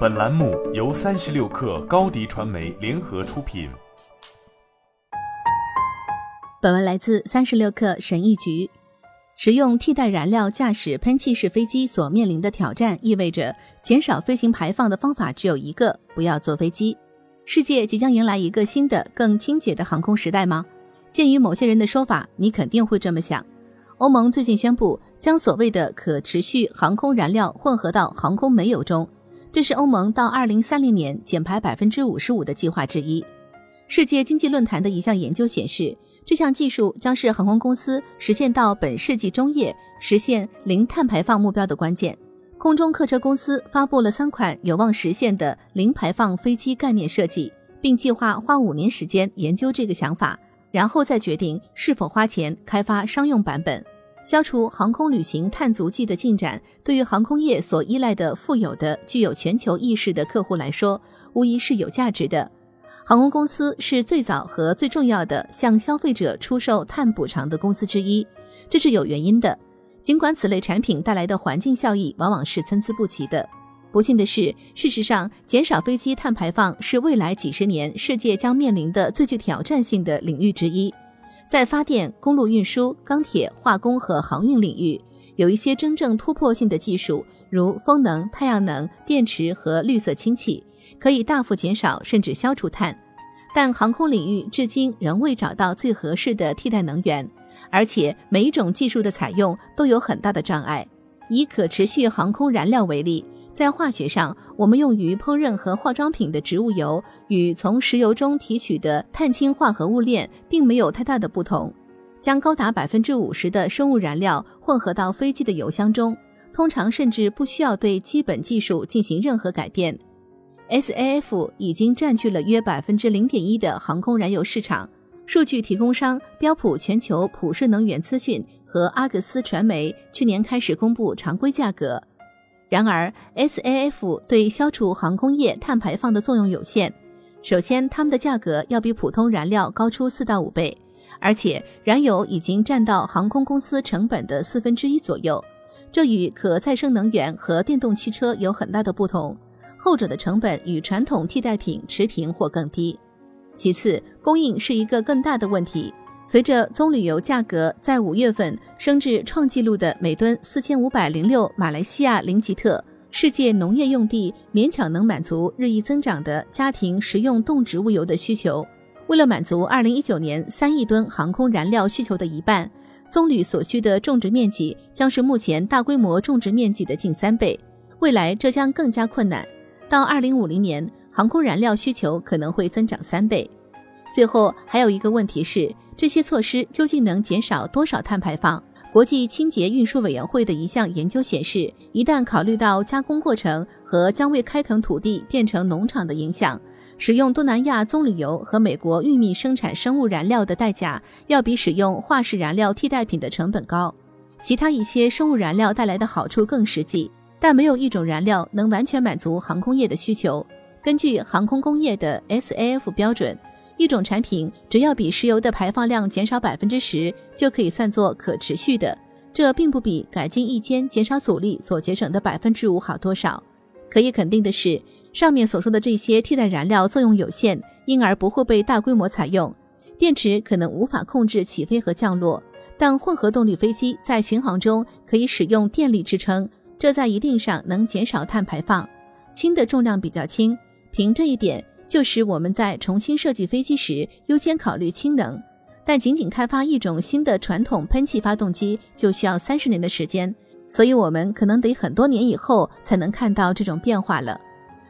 本栏目由三十六氪高低传媒联合出品。本文来自三十六氪神译局。使用替代燃料驾驶喷气式飞机所面临的挑战，意味着减少飞行排放的方法只有一个：不要坐飞机。世界即将迎来一个新的、更清洁的航空时代吗？鉴于某些人的说法，你肯定会这么想。欧盟最近宣布将所谓的可持续航空燃料混合到航空煤油中，这是欧盟到二零三零年减排百分之五十五的计划之一。世界经济论坛的一项研究显示，这项技术将是航空公司实现到本世纪中叶实现零碳排放目标的关键。空中客车公司发布了三款有望实现的零排放飞机概念设计，并计划花五年时间研究这个想法。然后再决定是否花钱开发商用版本。消除航空旅行碳足迹的进展，对于航空业所依赖的富有的、具有全球意识的客户来说，无疑是有价值的。航空公司是最早和最重要的向消费者出售碳补偿的公司之一，这是有原因的。尽管此类产品带来的环境效益往往是参差不齐的。不幸的是，事实上，减少飞机碳排放是未来几十年世界将面临的最具挑战性的领域之一。在发电、公路运输、钢铁、化工和航运领域，有一些真正突破性的技术，如风能、太阳能、电池和绿色氢气，可以大幅减少甚至消除碳。但航空领域至今仍未找到最合适的替代能源，而且每一种技术的采用都有很大的障碍。以可持续航空燃料为例。在化学上，我们用于烹饪和化妆品的植物油与从石油中提取的碳氢化合物链并没有太大的不同。将高达百分之五十的生物燃料混合到飞机的油箱中，通常甚至不需要对基本技术进行任何改变。SAF 已经占据了约百分之零点一的航空燃油市场。数据提供商标普全球普世能源资讯和阿格斯传媒去年开始公布常规价格。然而，SAF 对消除航空业碳排放的作用有限。首先，它们的价格要比普通燃料高出四到五倍，而且燃油已经占到航空公司成本的四分之一左右。这与可再生能源和电动汽车有很大的不同，后者的成本与传统替代品持平或更低。其次，供应是一个更大的问题。随着棕榈油价格在五月份升至创纪录的每吨四千五百零六马来西亚林吉特，世界农业用地勉强能满足日益增长的家庭食用动植物油的需求。为了满足二零一九年三亿吨航空燃料需求的一半，棕榈所需的种植面积将是目前大规模种植面积的近三倍。未来这将更加困难。到二零五零年，航空燃料需求可能会增长三倍。最后还有一个问题是，这些措施究竟能减少多少碳排放？国际清洁运输委员会的一项研究显示，一旦考虑到加工过程和将为开垦土地变成农场的影响，使用东南亚棕榈油和美国玉米生产生物燃料的代价要比使用化石燃料替代品的成本高。其他一些生物燃料带来的好处更实际，但没有一种燃料能完全满足航空业的需求。根据航空工业的 SAF 标准。一种产品只要比石油的排放量减少百分之十，就可以算作可持续的。这并不比改进一间减少阻力所节省的百分之五好多少。可以肯定的是，上面所说的这些替代燃料作用有限，因而不会被大规模采用。电池可能无法控制起飞和降落，但混合动力飞机在巡航中可以使用电力支撑，这在一定上能减少碳排放。氢的重量比较轻，凭这一点。就使我们在重新设计飞机时优先考虑氢能，但仅仅开发一种新的传统喷气发动机就需要三十年的时间，所以我们可能得很多年以后才能看到这种变化了。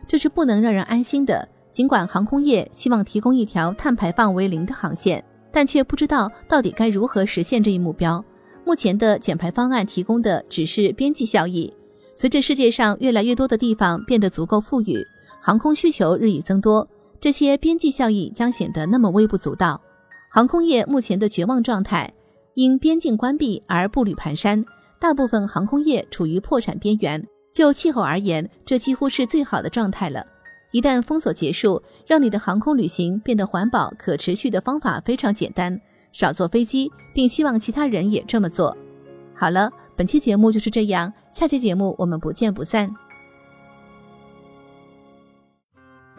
这是不能让人安心的。尽管航空业希望提供一条碳排放为零的航线，但却不知道到底该如何实现这一目标。目前的减排方案提供的只是边际效益。随着世界上越来越多的地方变得足够富裕。航空需求日益增多，这些边际效益将显得那么微不足道。航空业目前的绝望状态，因边境关闭而步履蹒跚，大部分航空业处于破产边缘。就气候而言，这几乎是最好的状态了。一旦封锁结束，让你的航空旅行变得环保、可持续的方法非常简单：少坐飞机，并希望其他人也这么做。好了，本期节目就是这样，下期节目我们不见不散。